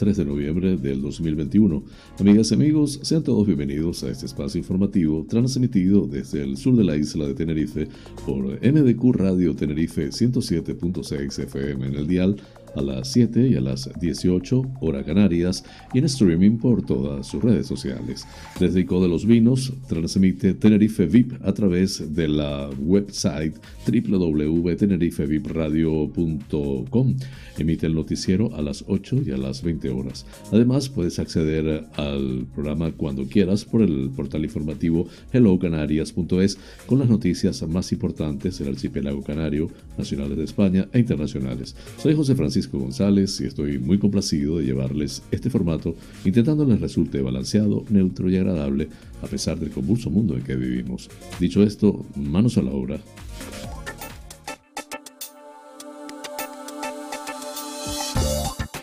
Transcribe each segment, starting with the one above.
3 de noviembre del 2021. Amigas y amigos, sean todos bienvenidos a este espacio informativo transmitido desde el sur de la isla de Tenerife por MDQ Radio Tenerife 107.6 FM en el dial a las 7 y a las 18 hora canarias y en streaming por todas sus redes sociales. Desde Ico de los Vinos transmite Tenerife VIP a través de la website www.tenerifevipradio.com. Emite el noticiero a las 8 y a las 20 horas. Además, puedes acceder al programa cuando quieras por el portal informativo hellocanarias.es con las noticias más importantes del archipiélago canario, nacionales de España e internacionales. Soy José Francisco González y estoy muy complacido de llevarles este formato intentando les resulte balanceado, neutro y agradable a pesar del convulso mundo en que vivimos. Dicho esto, manos a la obra.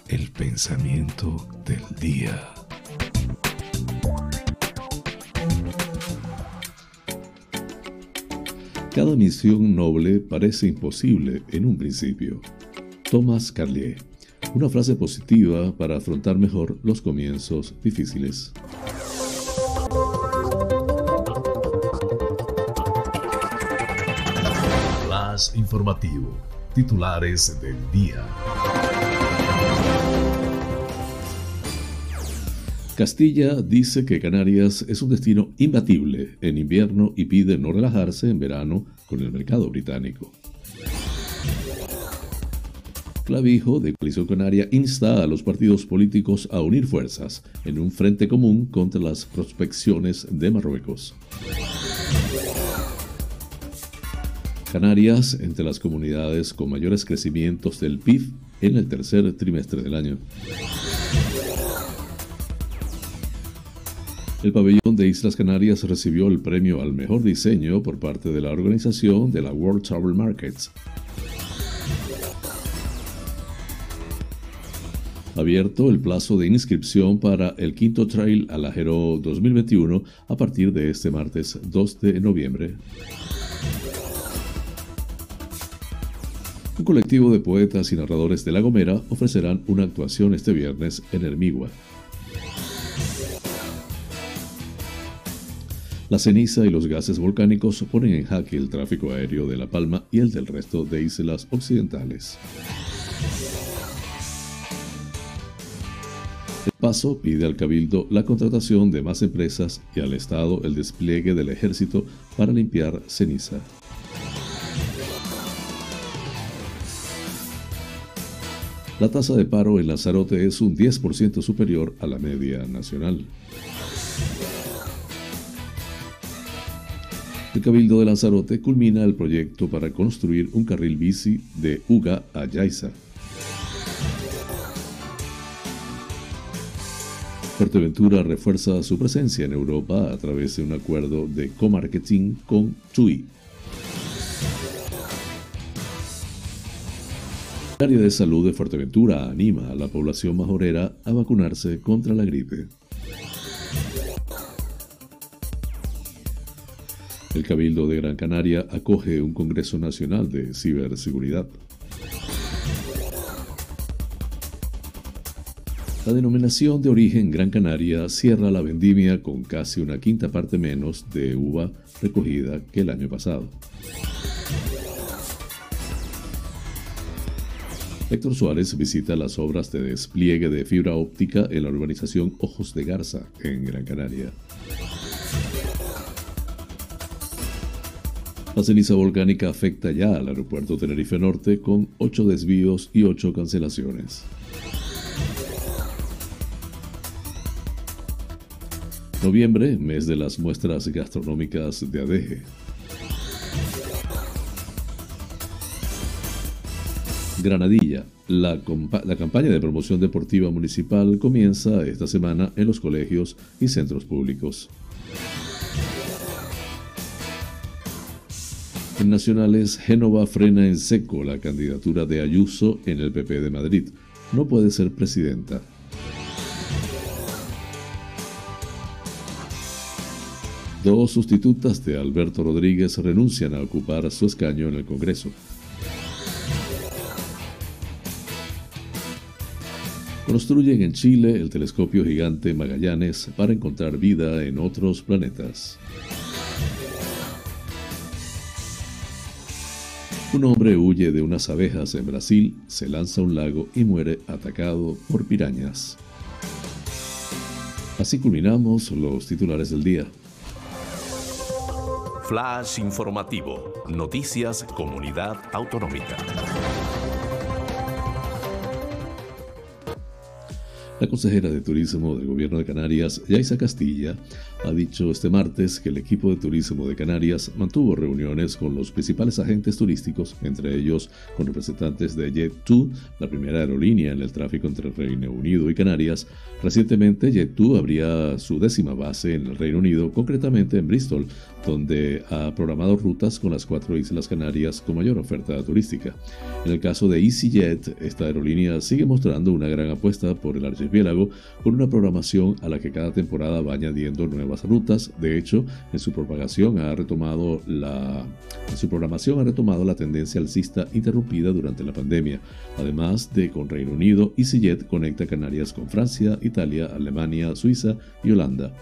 El pensamiento del día. Cada misión noble parece imposible en un principio. Thomas Carlier. Una frase positiva para afrontar mejor los comienzos difíciles. Flash informativo. Titulares del día. Castilla dice que Canarias es un destino imbatible en invierno y pide no relajarse en verano con el mercado británico. Clavijo de Coalición Canaria insta a los partidos políticos a unir fuerzas en un frente común contra las prospecciones de Marruecos. Canarias entre las comunidades con mayores crecimientos del PIB en el tercer trimestre del año. El pabellón de Islas Canarias recibió el premio al mejor diseño por parte de la organización de la World Travel Markets abierto el plazo de inscripción para el quinto Trail Alajero 2021 a partir de este martes 2 de noviembre. Un colectivo de poetas y narradores de La Gomera ofrecerán una actuación este viernes en Hermigua. La ceniza y los gases volcánicos ponen en jaque el tráfico aéreo de La Palma y el del resto de islas occidentales. Paso pide al Cabildo la contratación de más empresas y al Estado el despliegue del ejército para limpiar ceniza. La tasa de paro en Lanzarote es un 10% superior a la media nacional. El Cabildo de Lanzarote culmina el proyecto para construir un carril bici de Uga a Yaiza. Fuerteventura refuerza su presencia en Europa a través de un acuerdo de co-marketing con TUI. El área de salud de Fuerteventura anima a la población majorera a vacunarse contra la gripe. El Cabildo de Gran Canaria acoge un Congreso Nacional de Ciberseguridad. La denominación de origen Gran Canaria cierra la vendimia con casi una quinta parte menos de uva recogida que el año pasado. Héctor Suárez visita las obras de despliegue de fibra óptica en la urbanización Ojos de Garza, en Gran Canaria. La ceniza volcánica afecta ya al aeropuerto Tenerife Norte con ocho desvíos y ocho cancelaciones. Noviembre, mes de las muestras gastronómicas de ADEGE. Granadilla. La, la, campaña de promoción deportiva municipal comienza esta semana en los colegios y centros públicos. En nacionales, Génova frena en seco la candidatura de Ayuso en el PP de Madrid. No puede ser presidenta. Dos sustitutas de Alberto Rodríguez renuncian a ocupar su escaño en el Congreso. Construyen en Chile el telescopio gigante Magallanes para encontrar vida en otros planetas. Un hombre huye de unas abejas en Brasil, se lanza a un lago y muere atacado por pirañas. Así culminamos los titulares del día. Flash informativo. Noticias Comunidad Autonómica. La consejera de Turismo del Gobierno de Canarias, Yaisa Castilla, ha dicho este martes que el equipo de turismo de Canarias mantuvo reuniones con los principales agentes turísticos, entre ellos con representantes de Jet2, la primera aerolínea en el tráfico entre Reino Unido y Canarias. Recientemente, Jet2 abría su décima base en el Reino Unido, concretamente en Bristol, donde ha programado rutas con las cuatro islas canarias con mayor oferta turística. En el caso de EasyJet, esta aerolínea sigue mostrando una gran apuesta por el archipiélago con una programación a la que cada temporada va añadiendo nuevas rutas. De hecho, en su propagación ha retomado la en su programación ha retomado la tendencia alcista interrumpida durante la pandemia. Además de con Reino Unido, EasyJet conecta Canarias con Francia, Italia, Alemania, Suiza y Holanda.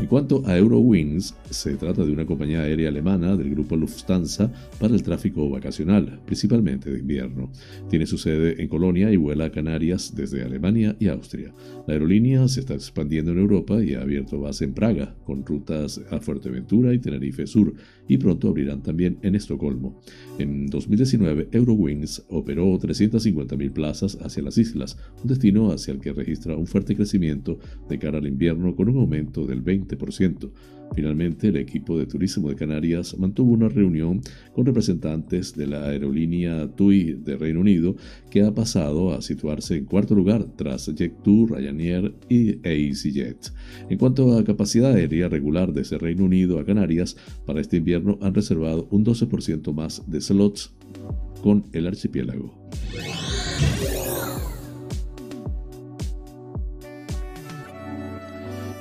En cuanto a Eurowings, se trata de una compañía aérea alemana del grupo Lufthansa para el tráfico vacacional, principalmente de invierno. Tiene su sede en Colonia y vuela a Canarias desde Alemania y Austria. La aerolínea se está expandiendo en Europa y ha abierto base en Praga, con rutas a Fuerteventura y Tenerife Sur, y pronto abrirán también en Estocolmo. En 2019, Eurowings operó 350.000 plazas hacia las islas, un destino hacia el que registra un fuerte crecimiento de cara al invierno con un aumento del 20%. Finalmente, el equipo de turismo de Canarias mantuvo una reunión con representantes de la aerolínea TUI de Reino Unido, que ha pasado a situarse en cuarto lugar tras Jet2, Ryanair y EasyJet. En cuanto a capacidad aérea regular desde Reino Unido a Canarias, para este invierno han reservado un 12% más de slots con el archipiélago.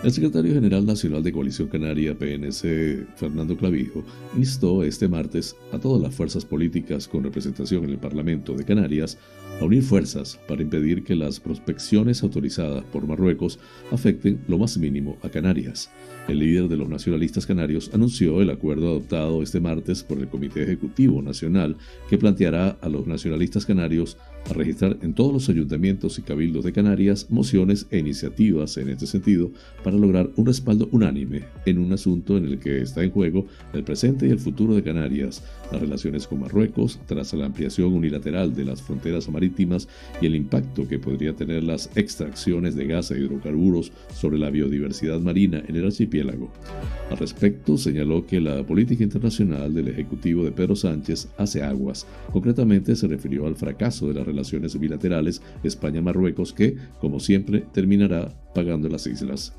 El secretario general nacional de Coalición Canaria, PNC, Fernando Clavijo, instó este martes a todas las fuerzas políticas con representación en el Parlamento de Canarias a unir fuerzas para impedir que las prospecciones autorizadas por Marruecos afecten lo más mínimo a Canarias. El líder de los nacionalistas canarios anunció el acuerdo adoptado este martes por el Comité Ejecutivo Nacional que planteará a los nacionalistas canarios a registrar en todos los ayuntamientos y cabildos de Canarias mociones e iniciativas en este sentido para lograr un respaldo unánime en un asunto en el que está en juego el presente y el futuro de Canarias, las relaciones con Marruecos tras la ampliación unilateral de las fronteras marítimas y el impacto que podría tener las extracciones de gas e hidrocarburos sobre la biodiversidad marina en el archipiélago. Al respecto, señaló que la política internacional del Ejecutivo de Pedro Sánchez hace aguas. Concretamente se refirió al fracaso de la relaciones bilaterales España-Marruecos que, como siempre, terminará pagando las islas.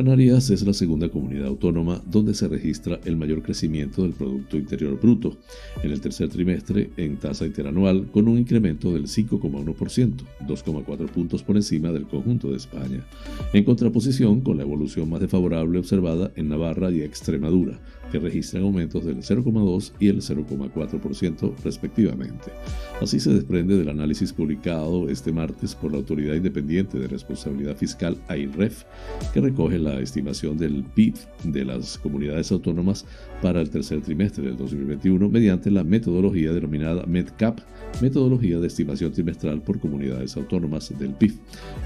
Canarias es la segunda comunidad autónoma donde se registra el mayor crecimiento del Producto Interior Bruto en el tercer trimestre en tasa interanual con un incremento del 5,1%, 2,4 puntos por encima del conjunto de España, en contraposición con la evolución más desfavorable observada en Navarra y Extremadura, que registran aumentos del 0,2 y el 0,4% respectivamente. Así se desprende del análisis publicado este martes por la Autoridad Independiente de Responsabilidad Fiscal AIREF, que recoge la estimación del PIB de las comunidades autónomas para el tercer trimestre del 2021 mediante la metodología denominada MEDCAP, metodología de estimación trimestral por comunidades autónomas del PIB,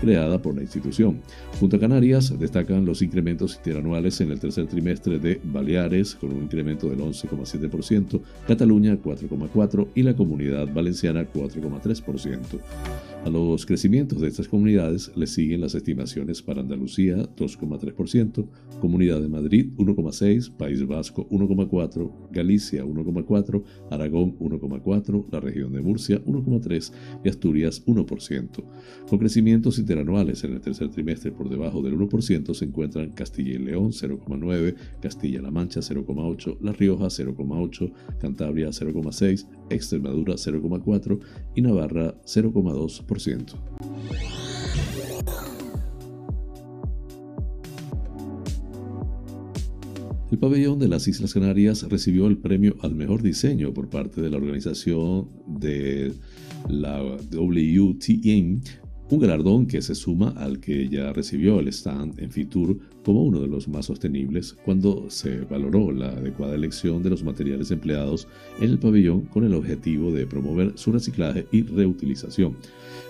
creada por la institución. Junto a Canarias destacan los incrementos interanuales en el tercer trimestre de Baleares, con un incremento del 11,7%, Cataluña 4,4% y la Comunidad Valenciana 4,3%. A los crecimientos de estas comunidades le siguen las estimaciones para Andalucía 2,3%, Comunidad de Madrid 1,6%, País Vasco 1,4%, Galicia 1,4%, Aragón 1,4%, la región de Murcia 1,3% y Asturias 1%. Con crecimientos interanuales en el tercer trimestre por debajo del 1% se encuentran Castilla y León 0,9%, Castilla-La Mancha 0,8%, La Rioja 0,8%, Cantabria 0,6%, Extremadura 0,4% y Navarra 0,2%. El pabellón de las Islas Canarias recibió el premio al mejor diseño por parte de la organización de la WTM un galardón que se suma al que ya recibió el stand en Fitur como uno de los más sostenibles cuando se valoró la adecuada elección de los materiales empleados en el pabellón con el objetivo de promover su reciclaje y reutilización.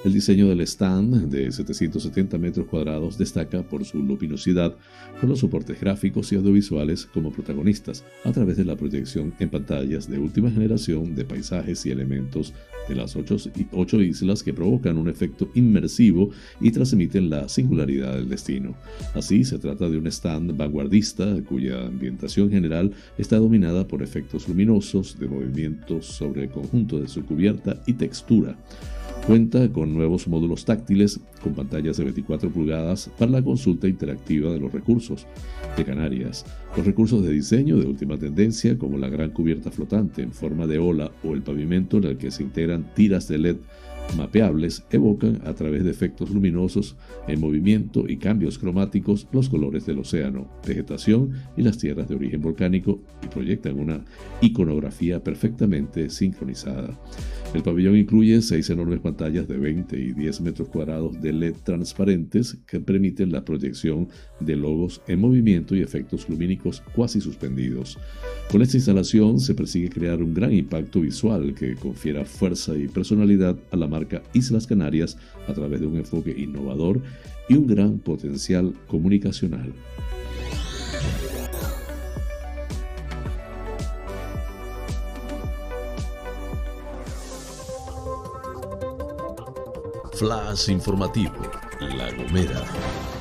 El diseño del stand de 770 metros cuadrados destaca por su luminosidad, con los soportes gráficos y audiovisuales como protagonistas, a través de la proyección en pantallas de última generación de paisajes y elementos de las ocho, ocho islas que provocan un efecto inmersivo y transmiten la singularidad del destino. Así, se trata de un stand vanguardista cuya ambientación general está dominada por efectos luminosos de movimientos sobre el conjunto de su cubierta y textura. Cuenta con nuevos módulos táctiles con pantallas de 24 pulgadas para la consulta interactiva de los recursos de Canarias. Los recursos de diseño de última tendencia, como la gran cubierta flotante en forma de ola o el pavimento en el que se integran tiras de LED mapeables evocan a través de efectos luminosos en movimiento y cambios cromáticos los colores del océano, vegetación y las tierras de origen volcánico y proyectan una iconografía perfectamente sincronizada. El pabellón incluye seis enormes pantallas de 20 y 10 metros cuadrados de LED transparentes que permiten la proyección de logos en movimiento y efectos lumínicos cuasi suspendidos. Con esta instalación se persigue crear un gran impacto visual que confiera fuerza y personalidad a la marca Islas Canarias a través de un enfoque innovador y un gran potencial comunicacional. Flash informativo, La Gomera.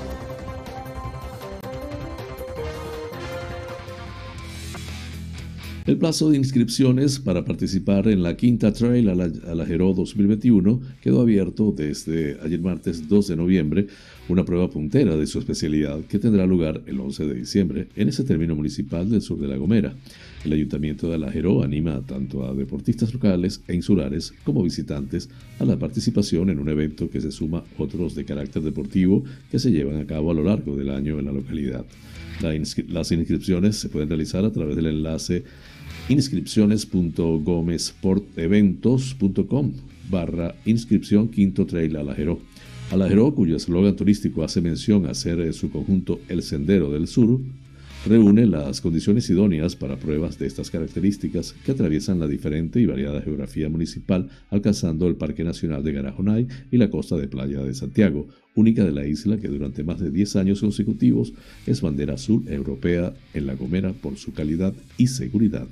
El plazo de inscripciones para participar en la quinta Trail a la, a 2021 quedó abierto desde ayer martes 2 de noviembre, una prueba puntera de su especialidad que tendrá lugar el 11 de diciembre en ese término municipal del sur de La Gomera. El Ayuntamiento de Alajero anima tanto a deportistas locales e insulares como visitantes a la participación en un evento que se suma otros de carácter deportivo que se llevan a cabo a lo largo del año en la localidad. las inscripciones se pueden realizar a través del enlace inscripciones.gomesporteventos.com barra inscripción Quinto Trail Alajero. Alajero, cuyo eslogan turístico hace mención a ser su conjunto El Sendero del Sur, reúne las condiciones idóneas para pruebas de estas características que atraviesan la diferente y variada geografía municipal, alcanzando el Parque Nacional de Garajonay y la costa de Playa de Santiago, única de la isla que durante más de 10 años consecutivos es bandera azul europea en La Gomera por su calidad y seguridad.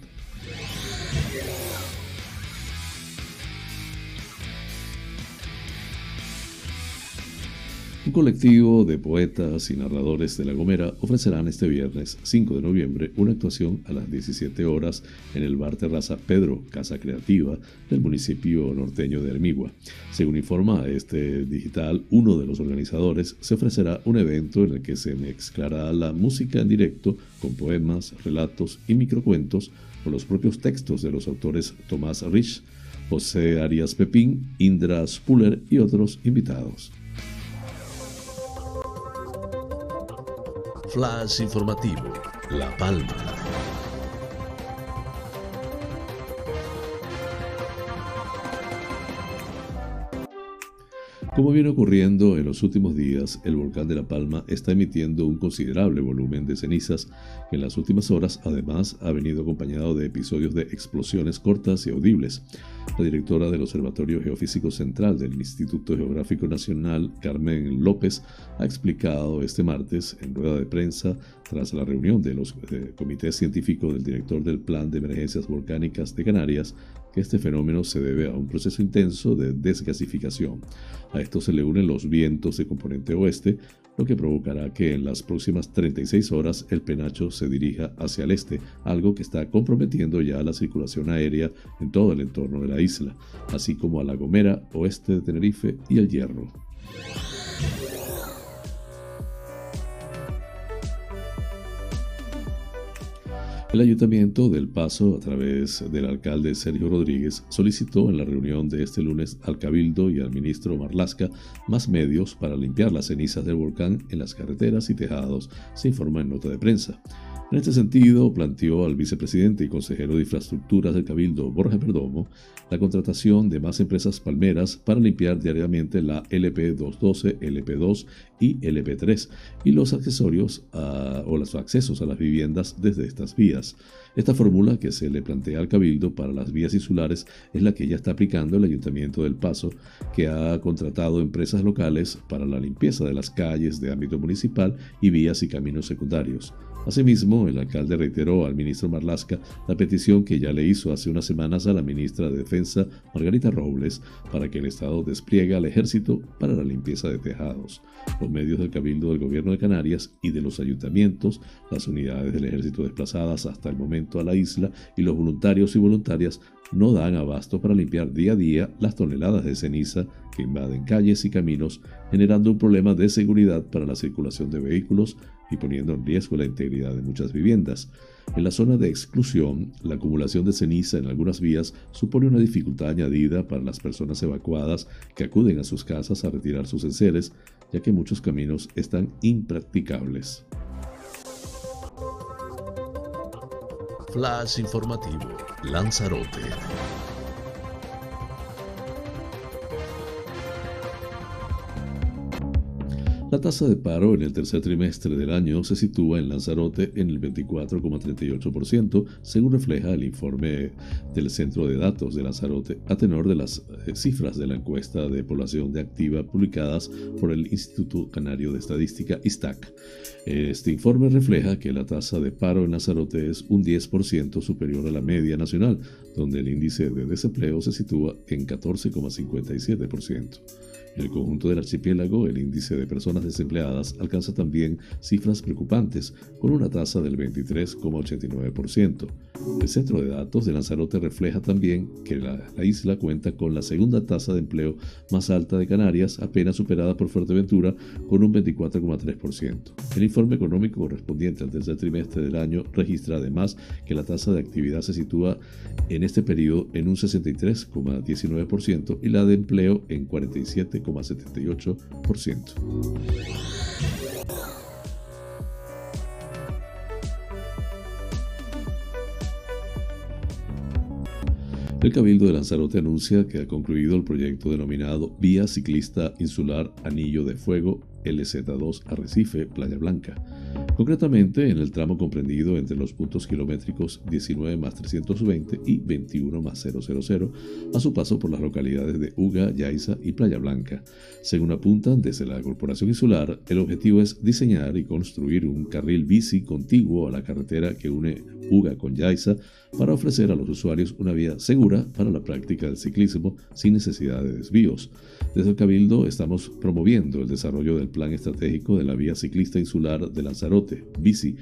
Un colectivo de poetas y narradores de La Gomera ofrecerán este viernes 5 de noviembre una actuación a las 17 horas en el bar Terraza Pedro, Casa Creativa del municipio norteño de Hermigua. Según informa este digital, uno de los organizadores se ofrecerá un evento en el que se mezclará la música en directo con poemas, relatos y microcuentos con los propios textos de los autores Tomás Rich, José Arias Pepín, Indra Spuller y otros invitados. Flash informativo, La Palma. Como viene ocurriendo en los últimos días, el volcán de La Palma está emitiendo un considerable volumen de cenizas que en las últimas horas además ha venido acompañado de episodios de explosiones cortas y audibles. La directora del Observatorio Geofísico Central del Instituto Geográfico Nacional, Carmen López, ha explicado este martes en rueda de prensa tras la reunión de los comités científicos del director del Plan de Emergencias Volcánicas de Canarias que este fenómeno se debe a un proceso intenso de desgasificación. A esto se le unen los vientos de componente oeste, lo que provocará que en las próximas 36 horas el penacho se dirija hacia el este, algo que está comprometiendo ya la circulación aérea en todo el entorno de la isla, así como a La Gomera, oeste de Tenerife y el Hierro. El Ayuntamiento del Paso, a través del alcalde Sergio Rodríguez, solicitó en la reunión de este lunes al Cabildo y al ministro Marlasca más medios para limpiar las cenizas del volcán en las carreteras y tejados, se informa en nota de prensa. En este sentido, planteó al vicepresidente y consejero de Infraestructuras del Cabildo, Borja Perdomo, la contratación de más empresas palmeras para limpiar diariamente la LP212, LP2 y LP3 y los accesorios o los accesos a las viviendas desde estas vías. Esta fórmula que se le plantea al Cabildo para las vías insulares es la que ya está aplicando el Ayuntamiento del Paso, que ha contratado empresas locales para la limpieza de las calles de ámbito municipal y vías y caminos secundarios. Asimismo, el alcalde reiteró al ministro Marlasca la petición que ya le hizo hace unas semanas a la ministra de Defensa, Margarita Robles, para que el Estado despliegue al ejército para la limpieza de tejados. Los medios del Cabildo del Gobierno de Canarias y de los ayuntamientos, las unidades del ejército desplazadas hasta el momento a la isla y los voluntarios y voluntarias no dan abasto para limpiar día a día las toneladas de ceniza que invaden calles y caminos, generando un problema de seguridad para la circulación de vehículos y poniendo en riesgo la integridad de muchas viviendas. En la zona de exclusión, la acumulación de ceniza en algunas vías supone una dificultad añadida para las personas evacuadas que acuden a sus casas a retirar sus enseres, ya que muchos caminos están impracticables. Flash informativo, Lanzarote. La tasa de paro en el tercer trimestre del año se sitúa en Lanzarote en el 24,38%, según refleja el informe del Centro de Datos de Lanzarote, a tenor de las eh, cifras de la encuesta de población de activa publicadas por el Instituto Canario de Estadística, ISTAC. Este informe refleja que la tasa de paro en Lanzarote es un 10% superior a la media nacional, donde el índice de desempleo se sitúa en 14,57%. En el conjunto del archipiélago, el índice de personas desempleadas alcanza también cifras preocupantes, con una tasa del 23,89%. El centro de datos de Lanzarote refleja también que la, isla cuenta con la segunda tasa de empleo más alta de Canarias, apenas superada por Fuerteventura, con un 24,3%. El informe económico correspondiente al tercer trimestre del año registra además que la tasa de actividad se sitúa en este periodo en un 63,19% y la de empleo en 47 el Cabildo de Lanzarote anuncia que ha concluido el proyecto denominado Vía Ciclista Insular Anillo de Fuego LZ2 Arrecife Playa Blanca, concretamente en el tramo comprendido entre los puntos kilométricos 19 más 320 y 21 más 000, a su paso por las localidades de Uga, Yaiza y Playa Blanca. Según apuntan desde la Corporación Insular, el objetivo es diseñar y construir un carril bici contiguo a la carretera que une Uga con Yaiza para ofrecer a los usuarios una vía segura para la práctica del ciclismo sin necesidad de desvíos. Desde el Cabildo estamos promoviendo el desarrollo del Plan Estratégico de la Vía Ciclista Insular de Lanzarote, BICI,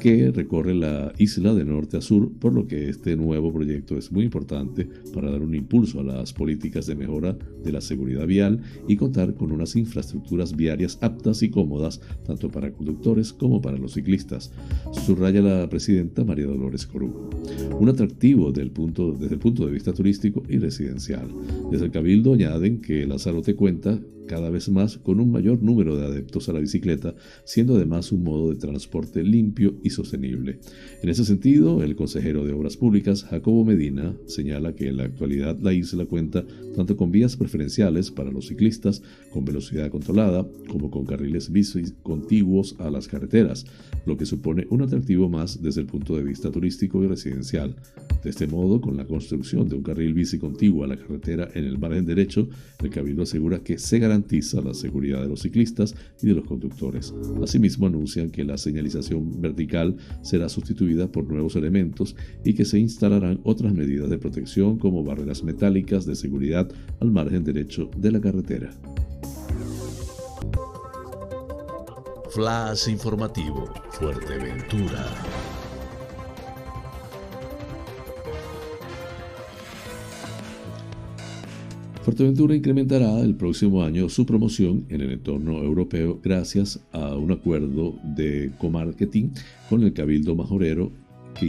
que recorre la isla de norte a sur, por lo que este nuevo proyecto es muy importante para dar un impulso a las políticas de mejora de la seguridad vial y contar con unas infraestructuras viarias aptas y cómodas tanto para conductores como para los ciclistas, subraya la presidenta María Dolores Corujo. Un atractivo desde el punto de vista turístico y residencial. Desde el Cabildo añaden que Lanzarote cuenta cada vez más con un mayor número de adeptos a la bicicleta, siendo además un modo de transporte limpio y sostenible. En ese sentido, el consejero de Obras Públicas, Jacobo Medina, señala que en la actualidad la isla cuenta tanto con vías preferenciales para los ciclistas con velocidad controlada, como con carriles bici contiguos a las carreteras, lo que supone un atractivo más desde el punto de vista turístico y residencial. De este modo, con la construcción de un carril bici contiguo a la carretera en el margen derecho, el Cabildo asegura que se garantiza la seguridad de los ciclistas y de los conductores. Asimismo, anuncian que la señalización vertical será sustituida por nuevos elementos y que se instalarán otras medidas de protección como barreras metálicas de seguridad al margen derecho de la carretera. Flash informativo, Fuerteventura. Fuerteventura incrementará el próximo año su promoción en el entorno europeo gracias a un acuerdo de comarketing con el Cabildo Majorero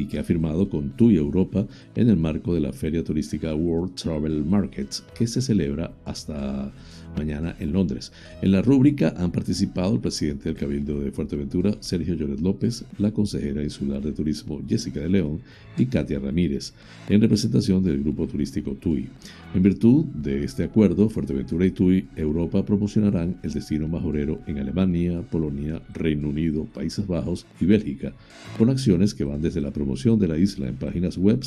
que ha firmado con TUI Europa en el marco de la feria turística World Travel Markets que se celebra hasta mañana en Londres. En la rúbrica han participado el presidente del Cabildo de Fuerteventura, Sergio Lloret López, la consejera insular de turismo, Jessica de León, y Katia Ramírez, en representación del grupo turístico TUI. En virtud de este acuerdo, Fuerteventura y TUI Europa promocionarán el destino majorero en Alemania, Polonia, Reino Unido, Países Bajos y Bélgica, con acciones que van desde la promoción de la isla en páginas web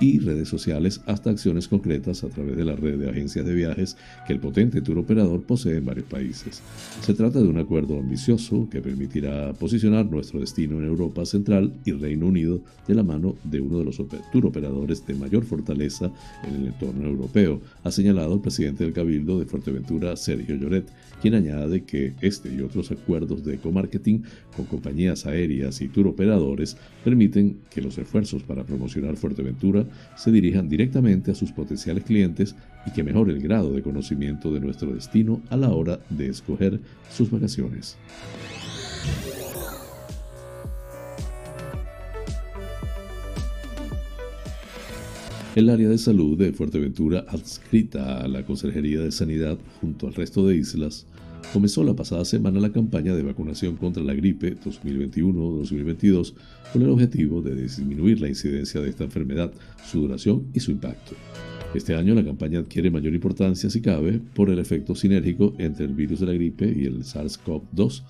y redes sociales hasta acciones concretas a través de la red de agencias de viajes que el potente tour operador posee en varios países. Se trata de un acuerdo ambicioso que permitirá posicionar nuestro destino en Europa Central y Reino Unido de la mano de uno de los tour operadores de mayor fortaleza en el entorno europeo, ha señalado el presidente del Cabildo de Fuerteventura, Sergio Lloret, quien añade que este y otros acuerdos de ecomarketing con compañías aéreas y tour operadores permiten que los esfuerzos para promocionar Fuerteventura se dirijan directamente a sus potenciales clientes y que mejore el grado de conocimiento de nuestro destino a la hora de escoger sus vacaciones. El área de salud de Fuerteventura, adscrita a la Consejería de Sanidad junto al resto de islas, comenzó la pasada semana la campaña de vacunación contra la gripe 2021-2022 con el objetivo de disminuir la incidencia de esta enfermedad, su duración y su impacto. Este año la campaña adquiere mayor importancia, si cabe, por el efecto sinérgico entre el virus de la gripe y el SARS-CoV-2.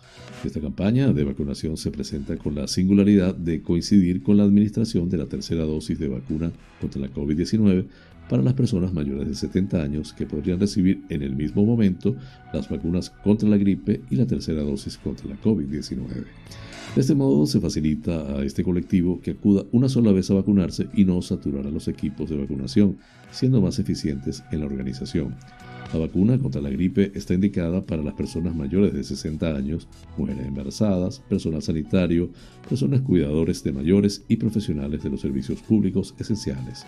Esta campaña de vacunación se presenta con la singularidad de coincidir con la administración de la tercera dosis de vacuna contra la COVID-19 para las personas mayores de 70 años que podrían recibir en el mismo momento las vacunas contra la gripe y la tercera dosis contra la COVID-19. De este modo se facilita a este colectivo que acuda una sola vez a vacunarse y no saturar a los equipos de vacunación, siendo más eficientes en la organización. La vacuna contra la gripe está indicada para las personas mayores de 60 años, mujeres embarazadas, personal sanitario, personas cuidadores de mayores y profesionales de los servicios públicos esenciales.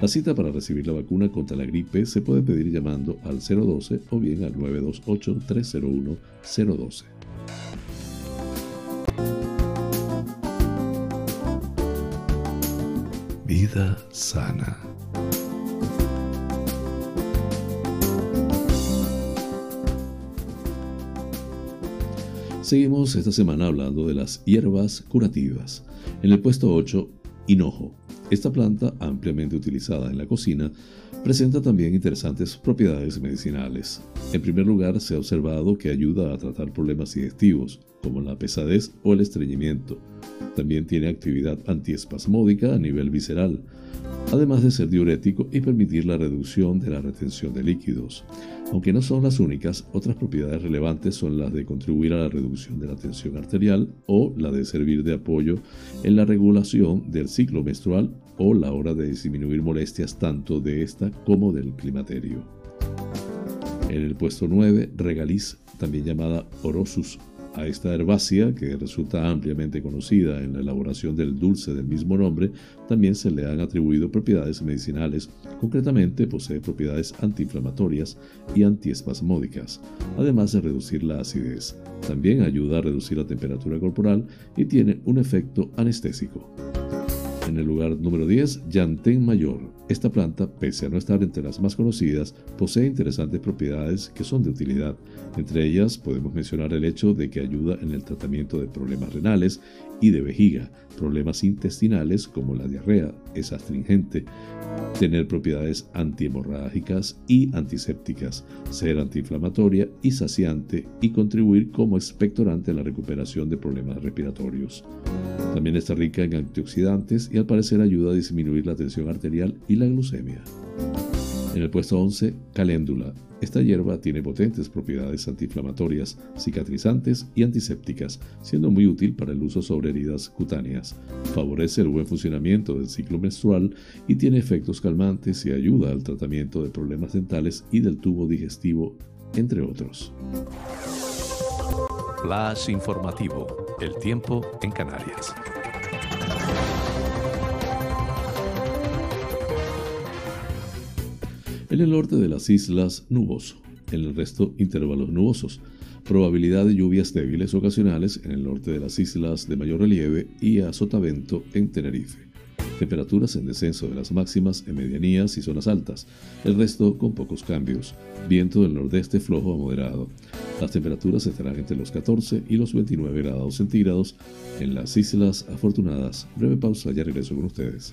La cita para recibir la vacuna contra la gripe se puede pedir llamando al 012 o bien al 928-301-012. Vida sana. Seguimos esta semana hablando de las hierbas curativas. En el puesto 8, hinojo. Esta planta, ampliamente utilizada en la cocina, presenta también interesantes propiedades medicinales. En primer lugar, se ha observado que ayuda a tratar problemas digestivos, como la pesadez o el estreñimiento. También tiene actividad antiespasmódica a nivel visceral, además de ser diurético y permitir la reducción de la retención de líquidos. Aunque no son las únicas, otras propiedades relevantes son las de contribuir a la reducción de la tensión arterial o la de servir de apoyo en la regulación del ciclo menstrual o la hora de disminuir molestias tanto de esta como del climaterio. En el puesto 9, regaliz, también llamada Orosus a esta herbácea, que resulta ampliamente conocida en la elaboración del dulce del mismo nombre, también se le han atribuido propiedades medicinales, concretamente posee propiedades antiinflamatorias y antiespasmódicas, además de reducir la acidez. También ayuda a reducir la temperatura corporal y tiene un efecto anestésico. En el lugar número 10, Yantén Mayor. Esta planta, pese a no estar entre las más conocidas, posee interesantes propiedades que son de utilidad. Entre ellas podemos mencionar el hecho de que ayuda en el tratamiento de problemas renales y de vejiga, problemas intestinales como la diarrea, es astringente, tener propiedades antihemorrágicas y antisépticas, ser antiinflamatoria y saciante y contribuir como expectorante a la recuperación de problemas respiratorios. También está rica en antioxidantes y al parecer ayuda a disminuir la tensión arterial y la glucemia. En el puesto 11, caléndula. Esta hierba tiene potentes propiedades antiinflamatorias, cicatrizantes y antisépticas, siendo muy útil para el uso sobre heridas cutáneas. Favorece el buen funcionamiento del ciclo menstrual y tiene efectos calmantes y ayuda al tratamiento de problemas dentales y del tubo digestivo, entre otros. Flash informativo. El tiempo en Canarias. En el norte de las islas, nuboso. En el resto, intervalos nubosos. Probabilidad de lluvias débiles ocasionales en el norte de las islas de mayor relieve y a sotavento en Tenerife. Temperaturas en descenso de las máximas en medianías y zonas altas. El resto con pocos cambios. Viento del nordeste flojo a moderado. Las temperaturas estarán entre los 14 y los 29 grados centígrados en las Islas Afortunadas. Breve pausa, ya regreso con ustedes.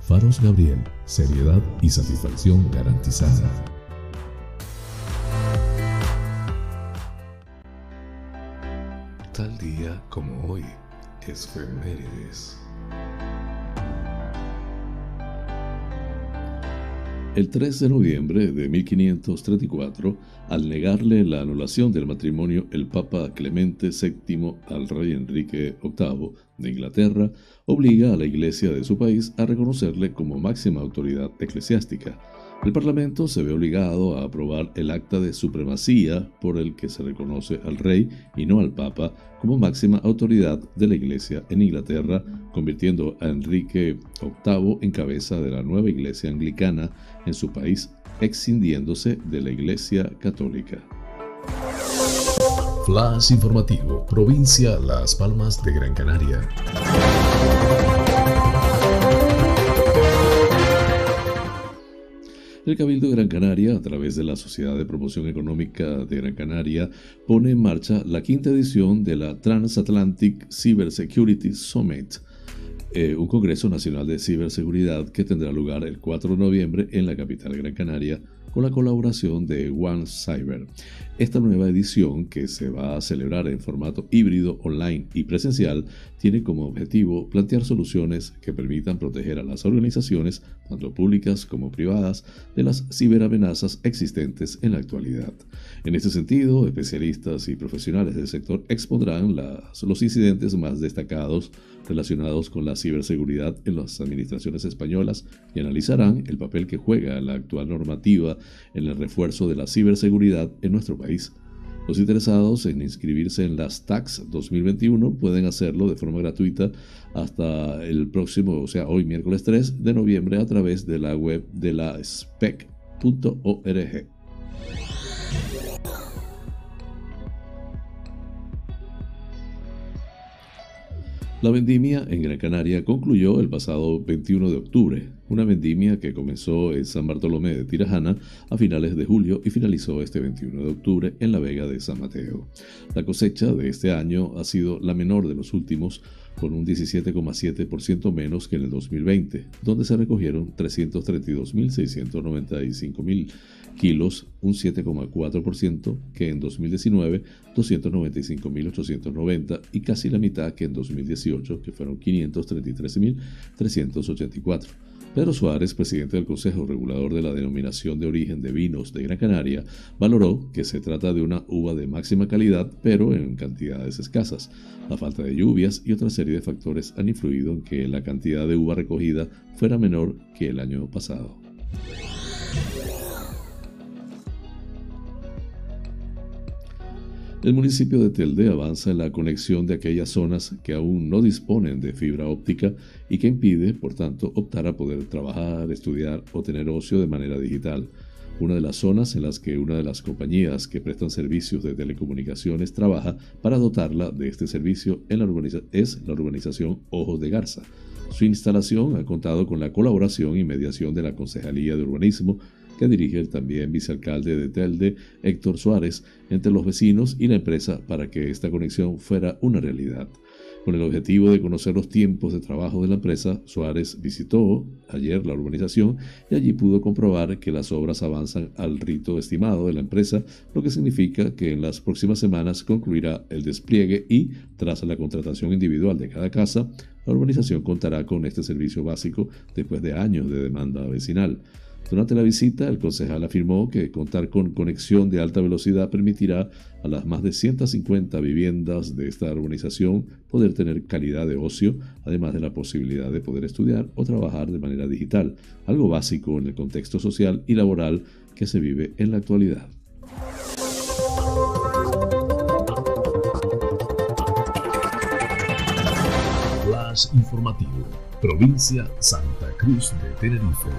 Faros Gabriel, seriedad y satisfacción garantizada. Tal día como hoy, es Femérides. El 3 de noviembre de 1534, al negarle la anulación del matrimonio el Papa Clemente VII al rey Enrique VIII de Inglaterra, obliga a la Iglesia de su país a reconocerle como máxima autoridad eclesiástica. El Parlamento se ve obligado a aprobar el acta de supremacía por el que se reconoce al rey y no al Papa como máxima autoridad de la Iglesia en Inglaterra, convirtiendo a Enrique VIII en cabeza de la nueva Iglesia anglicana en su país, excindiéndose de la Iglesia católica. Flash informativo, provincia Las Palmas de Gran Canaria. El Cabildo de Gran Canaria, a través de la Sociedad de Promoción Económica de Gran Canaria, pone en marcha la quinta edición de la Transatlantic Cybersecurity Summit, eh, un Congreso Nacional de Ciberseguridad que tendrá lugar el 4 de noviembre en la capital Gran Canaria con la colaboración de One Cyber. Esta nueva edición, que se va a celebrar en formato híbrido, online y presencial, tiene como objetivo plantear soluciones que permitan proteger a las organizaciones, tanto públicas como privadas, de las ciberamenazas existentes en la actualidad. En este sentido, especialistas y profesionales del sector expondrán los incidentes más destacados relacionados con la ciberseguridad en las administraciones españolas y analizarán el papel que juega la actual normativa en el refuerzo de la ciberseguridad en nuestro país. Los interesados en inscribirse en las TACs 2021 pueden hacerlo de forma gratuita hasta el próximo, o sea, hoy miércoles 3 de noviembre a través de la web de la spec.org. La vendimia en Gran Canaria concluyó el pasado 21 de octubre, una vendimia que comenzó en San Bartolomé de Tirajana a finales de julio y finalizó este 21 de octubre en la Vega de San Mateo. La cosecha de este año ha sido la menor de los últimos, con un 17,7% menos que en el 2020, donde se recogieron 332.695.000 kilos, un 7,4% que en 2019, 295.890 y casi la mitad que en 2018, que fueron 533.384. Pedro Suárez, presidente del Consejo Regulador de la Denominación de Origen de Vinos de Gran Canaria, valoró que se trata de una uva de máxima calidad, pero en cantidades escasas. La falta de lluvias y otra serie de factores han influido en que la cantidad de uva recogida fuera menor que el año pasado. El municipio de Telde avanza en la conexión de aquellas zonas que aún no disponen de fibra óptica y que impide, por tanto, optar a poder trabajar, estudiar o tener ocio de manera digital. Una de las zonas en las que una de las compañías que prestan servicios de telecomunicaciones trabaja para dotarla de este servicio es la urbanización Ojos de Garza. Su instalación ha contado con la colaboración y mediación de la Concejalía de Urbanismo, que dirige el también vicealcalde de Telde, Héctor Suárez, entre los vecinos y la empresa para que esta conexión fuera una realidad. Con el objetivo de conocer los tiempos de trabajo de la empresa, Suárez visitó ayer la urbanización y allí pudo comprobar que las obras avanzan al rito estimado de la empresa, lo que significa que en las próximas semanas concluirá el despliegue y, tras la contratación individual de cada casa, la urbanización contará con este servicio básico después de años de demanda vecinal. Durante la visita, el concejal afirmó que contar con conexión de alta velocidad permitirá a las más de 150 viviendas de esta urbanización poder tener calidad de ocio, además de la posibilidad de poder estudiar o trabajar de manera digital, algo básico en el contexto social y laboral que se vive en la actualidad. Flash informativo, provincia Santa Cruz de Tenerife.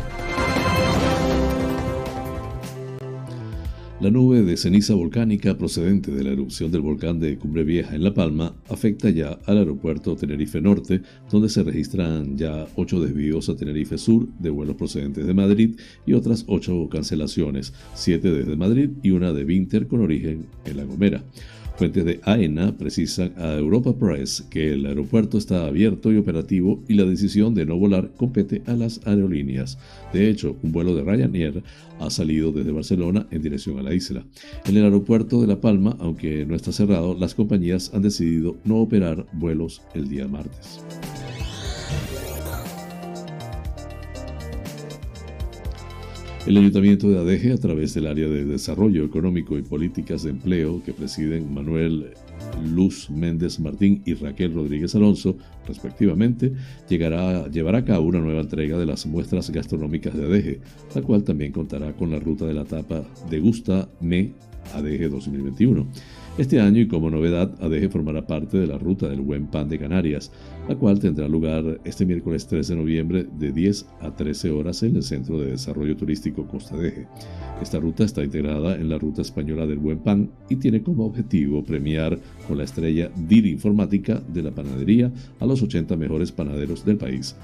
La nube de ceniza volcánica procedente de la erupción del volcán de Cumbre Vieja en La Palma afecta ya al aeropuerto Tenerife Norte, donde se registran ya ocho desvíos a Tenerife Sur de vuelos procedentes de Madrid y otras ocho cancelaciones, siete desde Madrid y una de Winter con origen en La Gomera. Fuentes de AENA precisan a Europa Press que el aeropuerto está abierto y operativo y la decisión de no volar compete a las aerolíneas. De hecho, un vuelo de Ryanair ha salido desde Barcelona en dirección a la isla. En el aeropuerto de La Palma, aunque no está cerrado, las compañías han decidido no operar vuelos el día martes. El Ayuntamiento de Adeje, a través del área de Desarrollo Económico y Políticas de Empleo que presiden Manuel Luz Méndez Martín y Raquel Rodríguez Alonso, respectivamente, llevará a cabo una nueva entrega de las muestras gastronómicas de Adeje, la cual también contará con la ruta de la etapa Degusta Me Adeje 2021. Este año y como novedad, ADG formará parte de la ruta del Buen Pan de Canarias, la cual tendrá lugar este miércoles 3 de noviembre de 10 a 13 horas en el Centro de Desarrollo Turístico Costa Deje. Esta ruta está integrada en la Ruta Española del Buen Pan y tiene como objetivo premiar con la estrella DIR Informática de la panadería a los 80 mejores panaderos del país.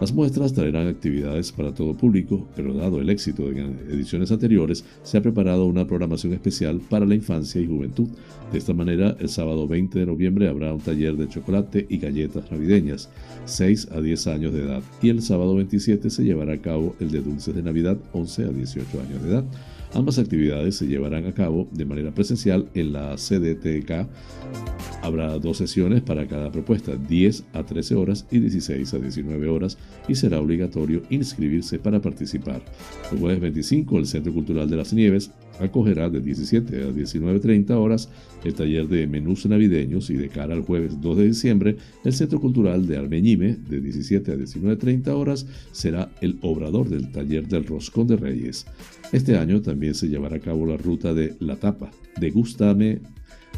Las muestras traerán actividades para todo público, pero dado el éxito de ediciones anteriores, se ha preparado una programación especial para la infancia y juventud. De esta manera, el sábado 20 de noviembre habrá un taller de chocolate y galletas navideñas, 6 a 10 años de edad, y el sábado 27 se llevará a cabo el de dulces de Navidad, 11 a 18 años de edad. Ambas actividades se llevarán a cabo de manera presencial en la CDTK. Habrá dos sesiones para cada propuesta, 10 a 13 horas y 16 a 19 horas, y será obligatorio inscribirse para participar. El jueves 25, el Centro Cultural de las Nieves acogerá de 17 a 19.30 horas el taller de menús navideños y de cara al jueves 2 de diciembre, el Centro Cultural de Armeñime de 17 a 19.30 horas será el obrador del taller del Roscón de Reyes. Este año también se llevará a cabo la ruta de La Tapa, de Gustame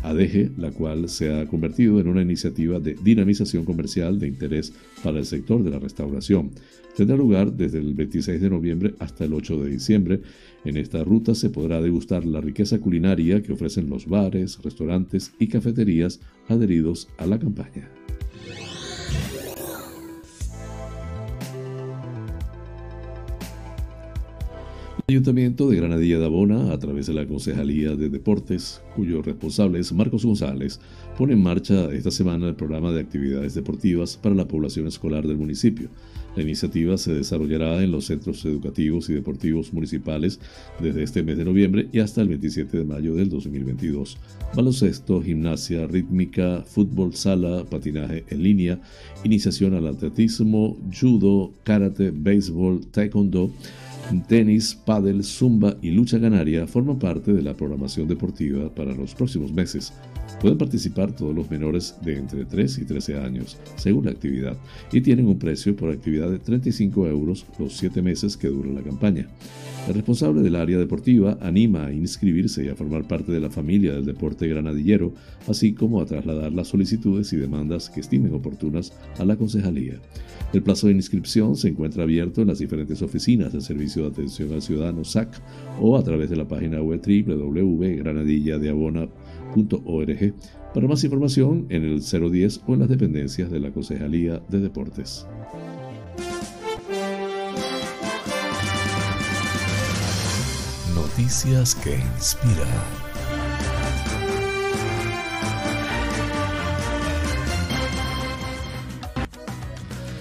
ADG, la cual se ha convertido en una iniciativa de dinamización comercial de interés para el sector de la restauración. Tendrá lugar desde el 26 de noviembre hasta el 8 de diciembre. En esta ruta se podrá degustar la riqueza culinaria que ofrecen los bares, restaurantes y cafeterías adheridos a la campaña. Ayuntamiento de Granadilla de Abona, a través de la Concejalía de Deportes, cuyo responsable es Marcos González, pone en marcha esta semana el programa de actividades deportivas para la población escolar del municipio. La iniciativa se desarrollará en los centros educativos y deportivos municipales desde este mes de noviembre y hasta el 27 de mayo del 2022. Baloncesto, gimnasia, rítmica, fútbol, sala, patinaje en línea, iniciación al atletismo, judo, karate, béisbol, taekwondo, Tenis, pádel, zumba y lucha canaria forman parte de la programación deportiva para los próximos meses. Pueden participar todos los menores de entre 3 y 13 años, según la actividad, y tienen un precio por actividad de 35 euros los 7 meses que dura la campaña. El responsable del área deportiva anima a inscribirse y a formar parte de la familia del deporte granadillero, así como a trasladar las solicitudes y demandas que estimen oportunas a la concejalía. El plazo de inscripción se encuentra abierto en las diferentes oficinas del Servicio de Atención al Ciudadano SAC o a través de la página web www.granadilladeabona.org. Para más información en el 010 o en las dependencias de la Concejalía de Deportes. Noticias que inspiran.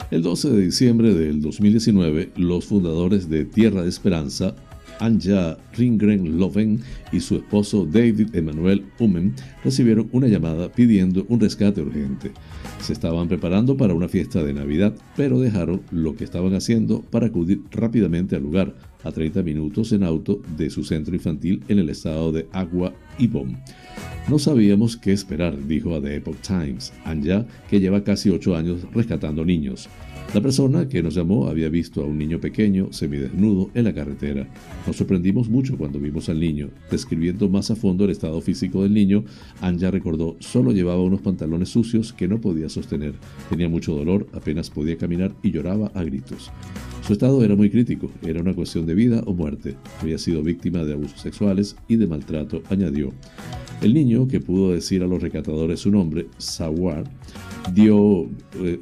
El 12 de diciembre del 2019, los fundadores de Tierra de Esperanza, Anja Ringren Loven y su esposo David Emanuel Umen recibieron una llamada pidiendo un rescate urgente. Se estaban preparando para una fiesta de Navidad, pero dejaron lo que estaban haciendo para acudir rápidamente al lugar, a 30 minutos en auto de su centro infantil en el estado de Agua Ibom. No sabíamos qué esperar, dijo a The Epoch Times, Anja, que lleva casi ocho años rescatando niños. La persona que nos llamó había visto a un niño pequeño, semidesnudo, en la carretera. Nos sorprendimos mucho cuando vimos al niño. Describiendo más a fondo el estado físico del niño, Anja recordó solo llevaba unos pantalones sucios que no podía sostener. Tenía mucho dolor, apenas podía caminar y lloraba a gritos. Su estado era muy crítico, era una cuestión de vida o muerte. Había sido víctima de abusos sexuales y de maltrato, añadió. El niño, que pudo decir a los recatadores su nombre, Sawar, dio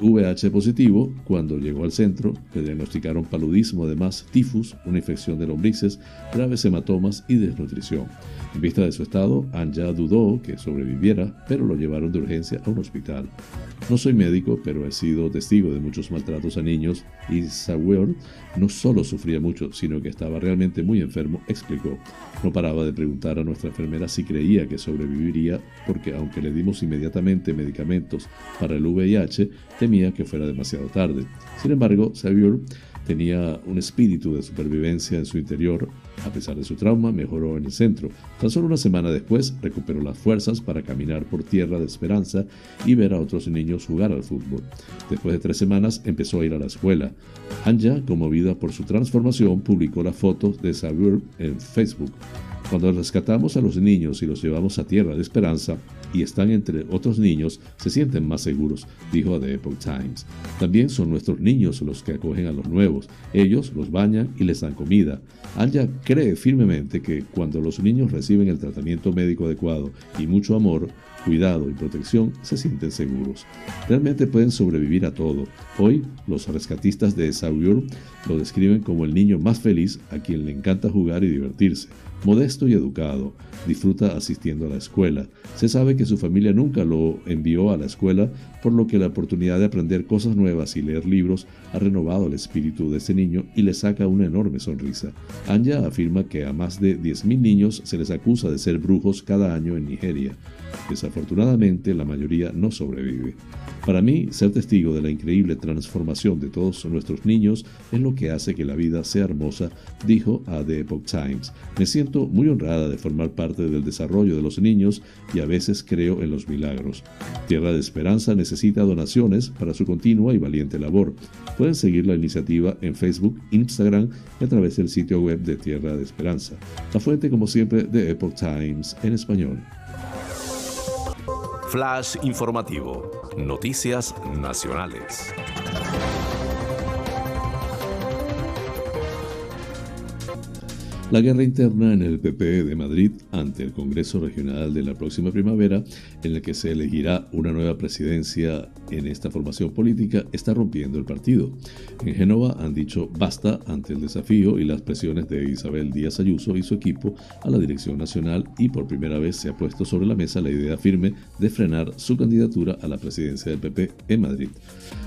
VH eh, positivo cuando llegó al centro, le diagnosticaron paludismo, además tifus, una infección de lombrices, graves hematomas y desnutrición. En vista de su estado, Anja dudó que sobreviviera, pero lo llevaron de urgencia a un hospital. No soy médico, pero he sido testigo de muchos maltratos a niños y Sawyer no solo sufría mucho, sino que estaba realmente muy enfermo, explicó. No paraba de preguntar a nuestra enfermera si creía que sobreviviría, porque aunque le dimos inmediatamente medicamentos para el VIH, temía que fuera demasiado tarde. Sin embargo, Xavier tenía un espíritu de supervivencia en su interior. A pesar de su trauma, mejoró en el centro. Tan solo una semana después, recuperó las fuerzas para caminar por tierra de esperanza y ver a otros niños jugar al fútbol. Después de tres semanas, empezó a ir a la escuela. Anja, conmovida por su transformación, publicó las fotos de Xavier en Facebook. Cuando rescatamos a los niños y los llevamos a tierra de esperanza y están entre otros niños, se sienten más seguros, dijo a The Epoch Times. También son nuestros niños los que acogen a los nuevos. Ellos los bañan y les dan comida. Anja cree firmemente que cuando los niños reciben el tratamiento médico adecuado y mucho amor, cuidado y protección, se sienten seguros. Realmente pueden sobrevivir a todo. Hoy, los rescatistas de Saugur lo describen como el niño más feliz a quien le encanta jugar y divertirse. Modesto y educado, disfruta asistiendo a la escuela. Se sabe que su familia nunca lo envió a la escuela, por lo que la oportunidad de aprender cosas nuevas y leer libros ha renovado el espíritu de ese niño y le saca una enorme sonrisa. Anja afirma que a más de 10.000 niños se les acusa de ser brujos cada año en Nigeria. Desafortunadamente, la mayoría no sobrevive. Para mí, ser testigo de la increíble transformación de todos nuestros niños es lo que hace que la vida sea hermosa, dijo a The Epoch Times. Me siento muy honrada de formar parte del desarrollo de los niños y a veces creo en los milagros. Tierra de Esperanza necesita donaciones para su continua y valiente labor. Pueden seguir la iniciativa en Facebook, Instagram y a través del sitio web de Tierra de Esperanza. La fuente, como siempre, de Epoch Times en español. Flash informativo. Noticias nacionales. La guerra interna en el PP de Madrid ante el Congreso Regional de la próxima primavera, en el que se elegirá una nueva presidencia en esta formación política, está rompiendo el partido. En Génova han dicho basta ante el desafío y las presiones de Isabel Díaz Ayuso y su equipo a la dirección nacional y por primera vez se ha puesto sobre la mesa la idea firme de frenar su candidatura a la presidencia del PP en Madrid.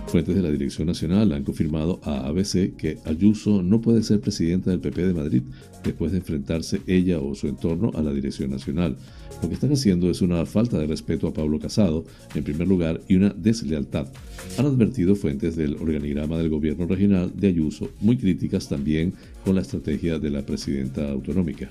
Fuentes de la dirección nacional han confirmado a ABC que Ayuso no puede ser presidenta del PP de Madrid después de enfrentarse ella o su entorno a la dirección nacional. Lo que están haciendo es una falta de respeto a Pablo Casado, en primer lugar, y una deslealtad. Han advertido fuentes del organigrama del gobierno regional de Ayuso, muy críticas también con la estrategia de la presidenta autonómica.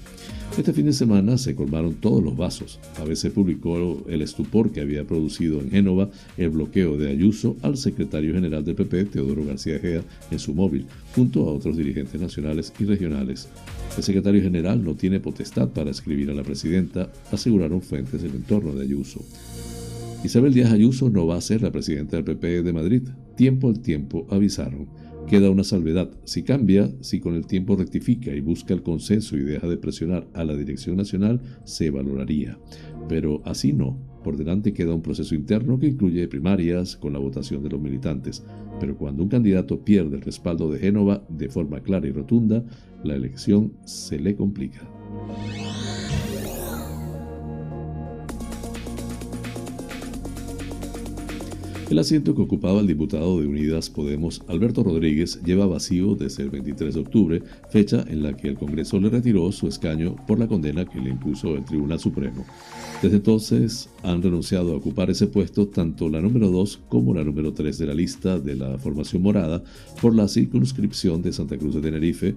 Este fin de semana se colmaron todos los vasos. A veces publicó el estupor que había producido en Génova el bloqueo de Ayuso al secretario general del PP, Teodoro García Gea, en su móvil, junto a otros dirigentes nacionales y regionales. El secretario general no tiene potestad para escribir a la presidenta, aseguraron fuentes del entorno de Ayuso. Isabel Díaz Ayuso no va a ser la presidenta del PP de Madrid. Tiempo al tiempo avisaron. Queda una salvedad. Si cambia, si con el tiempo rectifica y busca el consenso y deja de presionar a la dirección nacional, se valoraría. Pero así no. Por delante queda un proceso interno que incluye primarias con la votación de los militantes, pero cuando un candidato pierde el respaldo de Génova de forma clara y rotunda, la elección se le complica. El asiento que ocupaba el diputado de Unidas Podemos, Alberto Rodríguez, lleva vacío desde el 23 de octubre, fecha en la que el Congreso le retiró su escaño por la condena que le impuso el Tribunal Supremo. Desde entonces han renunciado a ocupar ese puesto tanto la número 2 como la número 3 de la lista de la formación morada por la circunscripción de Santa Cruz de Tenerife,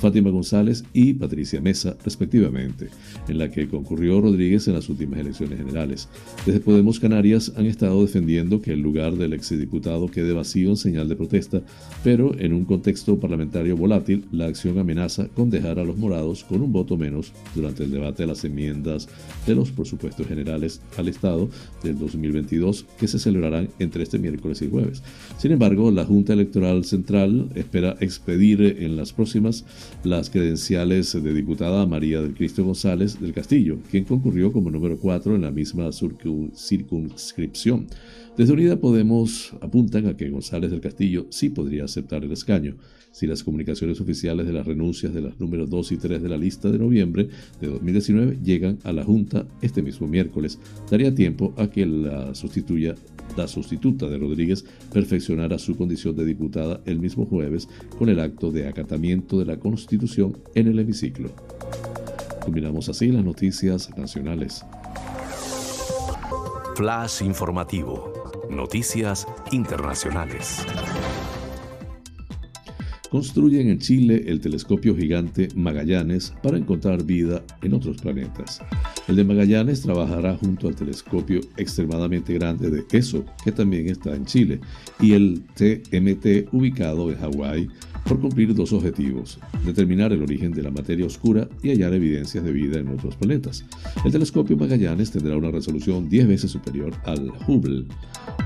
Fátima González y Patricia Mesa, respectivamente, en la que concurrió Rodríguez en las últimas elecciones generales. Desde Podemos Canarias han estado defendiendo que el lugar del exdiputado quede vacío en señal de protesta, pero en un contexto parlamentario volátil, la acción amenaza con dejar a los morados con un voto menos durante el debate de las enmiendas de los presupuestos generales al Estado del 2022 que se celebrarán entre este miércoles y jueves. Sin embargo, la Junta Electoral Central espera expedir en las próximas las credenciales de diputada María del Cristo González del Castillo, quien concurrió como número 4 en la misma circunscripción. Desde Unida Podemos apuntan a que González del Castillo sí podría aceptar el escaño si las comunicaciones oficiales de las renuncias de las números 2 y 3 de la lista de noviembre de 2019 llegan a la Junta este mismo miércoles. Daría tiempo a que la sustituya sustituta de Rodríguez perfeccionara su condición de diputada el mismo jueves con el acto de acatamiento de la Constitución en el hemiciclo. Combinamos así las noticias nacionales. Flash informativo. Noticias internacionales. Construyen en Chile el telescopio gigante Magallanes para encontrar vida en otros planetas. El de Magallanes trabajará junto al telescopio extremadamente grande de ESO, que también está en Chile, y el TMT ubicado en Hawái por cumplir dos objetivos, determinar el origen de la materia oscura y hallar evidencias de vida en otros planetas. El telescopio Magallanes tendrá una resolución 10 veces superior al Hubble.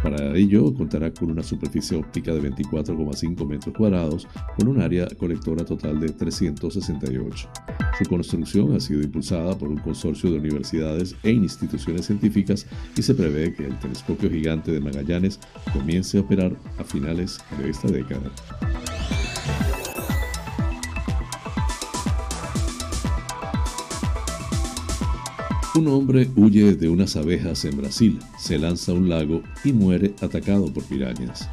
Para ello contará con una superficie óptica de 24,5 metros cuadrados con un área colectora total de 368. Su construcción ha sido impulsada por un consorcio de universidades e instituciones científicas y se prevé que el telescopio gigante de Magallanes comience a operar a finales de esta década. Un hombre huye de unas abejas en Brasil, se lanza a un lago y muere atacado por pirañas.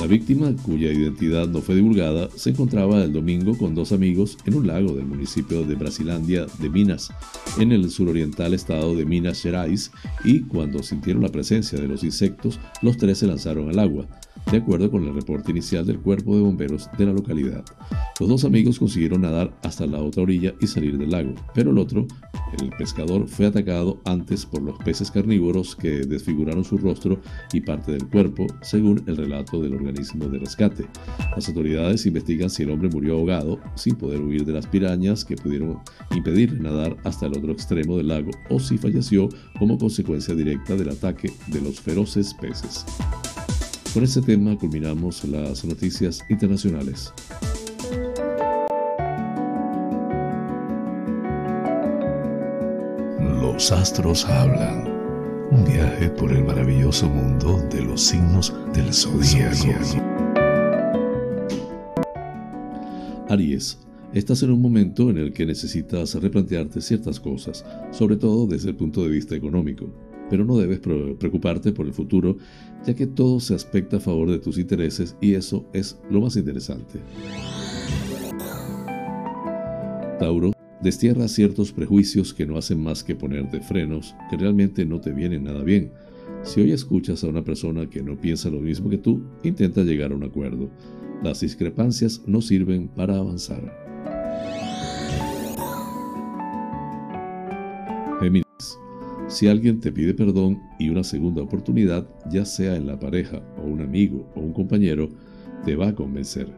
La víctima, cuya identidad no fue divulgada, se encontraba el domingo con dos amigos en un lago del municipio de Brasilandia de Minas, en el suroriental estado de Minas Gerais, y cuando sintieron la presencia de los insectos, los tres se lanzaron al agua de acuerdo con el reporte inicial del cuerpo de bomberos de la localidad. Los dos amigos consiguieron nadar hasta la otra orilla y salir del lago, pero el otro, el pescador, fue atacado antes por los peces carnívoros que desfiguraron su rostro y parte del cuerpo, según el relato del organismo de rescate. Las autoridades investigan si el hombre murió ahogado, sin poder huir de las pirañas que pudieron impedir nadar hasta el otro extremo del lago, o si falleció como consecuencia directa del ataque de los feroces peces. Con este tema culminamos las noticias internacionales. Los astros hablan. Un viaje por el maravilloso mundo de los signos del zodiaco. Aries, estás en un momento en el que necesitas replantearte ciertas cosas, sobre todo desde el punto de vista económico pero no debes preocuparte por el futuro, ya que todo se aspecta a favor de tus intereses y eso es lo más interesante. Tauro, destierra ciertos prejuicios que no hacen más que ponerte frenos, que realmente no te vienen nada bien. Si hoy escuchas a una persona que no piensa lo mismo que tú, intenta llegar a un acuerdo. Las discrepancias no sirven para avanzar. Si alguien te pide perdón y una segunda oportunidad, ya sea en la pareja o un amigo o un compañero, te va a convencer.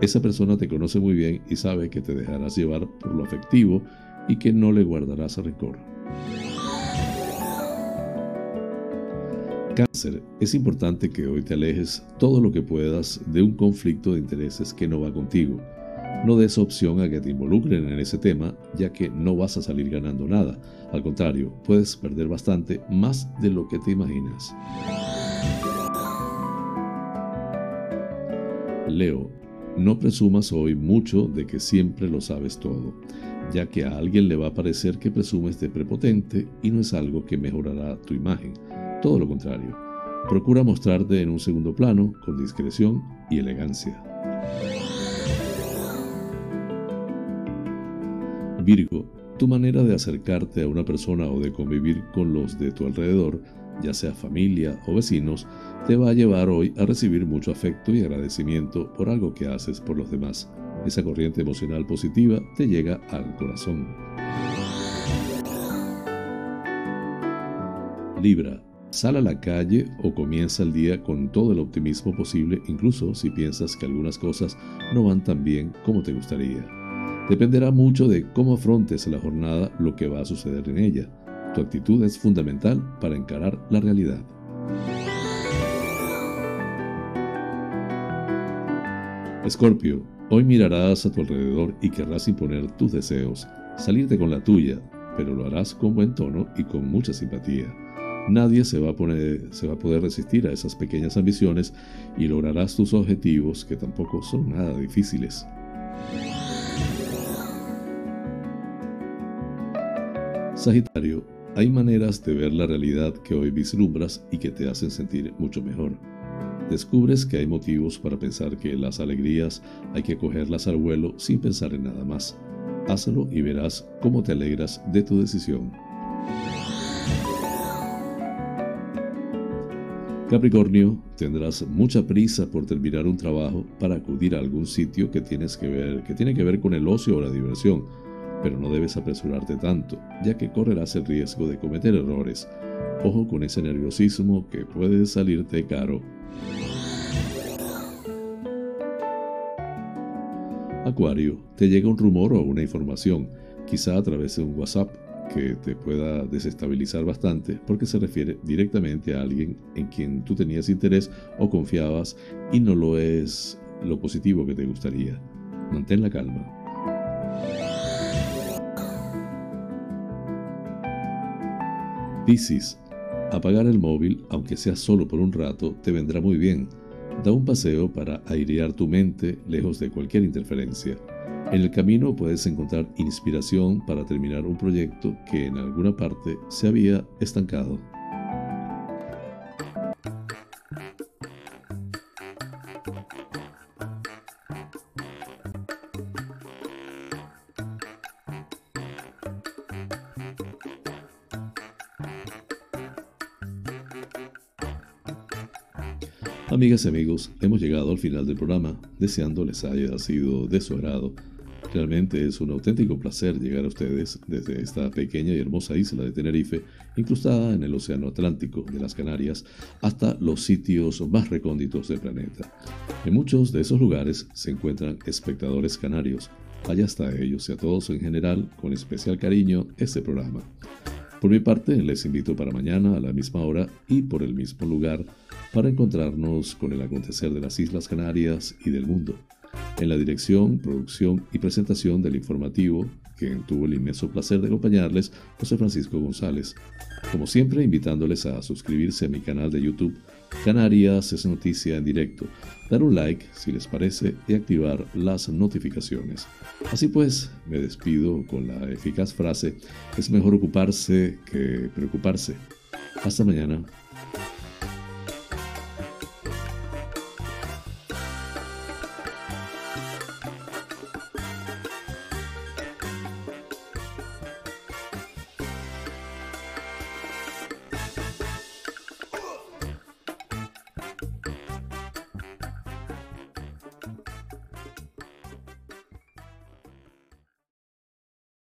Esa persona te conoce muy bien y sabe que te dejarás llevar por lo afectivo y que no le guardarás rencor. Cáncer, es importante que hoy te alejes todo lo que puedas de un conflicto de intereses que no va contigo. No des opción a que te involucren en ese tema, ya que no vas a salir ganando nada. Al contrario, puedes perder bastante más de lo que te imaginas. Leo, no presumas hoy mucho de que siempre lo sabes todo, ya que a alguien le va a parecer que presumes de prepotente y no es algo que mejorará tu imagen. Todo lo contrario, procura mostrarte en un segundo plano con discreción y elegancia. Virgo, tu manera de acercarte a una persona o de convivir con los de tu alrededor, ya sea familia o vecinos, te va a llevar hoy a recibir mucho afecto y agradecimiento por algo que haces por los demás. Esa corriente emocional positiva te llega al corazón. Libra, Sal a la calle o comienza el día con todo el optimismo posible, incluso si piensas que algunas cosas no van tan bien como te gustaría. Dependerá mucho de cómo afrontes la jornada lo que va a suceder en ella. Tu actitud es fundamental para encarar la realidad. Escorpio, hoy mirarás a tu alrededor y querrás imponer tus deseos, salirte con la tuya, pero lo harás con buen tono y con mucha simpatía. Nadie se va, a poner, se va a poder resistir a esas pequeñas ambiciones y lograrás tus objetivos que tampoco son nada difíciles. Sagitario, hay maneras de ver la realidad que hoy vislumbras y que te hacen sentir mucho mejor. Descubres que hay motivos para pensar que las alegrías hay que cogerlas al vuelo sin pensar en nada más. Hazlo y verás cómo te alegras de tu decisión. Capricornio, tendrás mucha prisa por terminar un trabajo para acudir a algún sitio que, tienes que, ver, que tiene que ver con el ocio o la diversión, pero no debes apresurarte tanto, ya que correrás el riesgo de cometer errores. Ojo con ese nerviosismo que puede salirte caro. Acuario, te llega un rumor o una información, quizá a través de un WhatsApp, que te pueda desestabilizar bastante porque se refiere directamente a alguien en quien tú tenías interés o confiabas y no lo es lo positivo que te gustaría. Mantén la calma. Piscis, apagar el móvil, aunque sea solo por un rato, te vendrá muy bien. Da un paseo para airear tu mente lejos de cualquier interferencia. En el camino puedes encontrar inspiración para terminar un proyecto que en alguna parte se había estancado. Amigas y amigos, hemos llegado al final del programa, deseando les haya sido de Realmente es un auténtico placer llegar a ustedes desde esta pequeña y hermosa isla de Tenerife, incrustada en el Océano Atlántico de las Canarias, hasta los sitios más recónditos del planeta. En muchos de esos lugares se encuentran espectadores canarios. Allá hasta ellos y a todos en general, con especial cariño, este programa. Por mi parte, les invito para mañana a la misma hora y por el mismo lugar para encontrarnos con el acontecer de las Islas Canarias y del mundo. En la dirección, producción y presentación del informativo, quien tuvo el inmenso placer de acompañarles, José Francisco González. Como siempre, invitándoles a suscribirse a mi canal de YouTube, Canarias es Noticia en Directo, dar un like si les parece y activar las notificaciones. Así pues, me despido con la eficaz frase, es mejor ocuparse que preocuparse. Hasta mañana.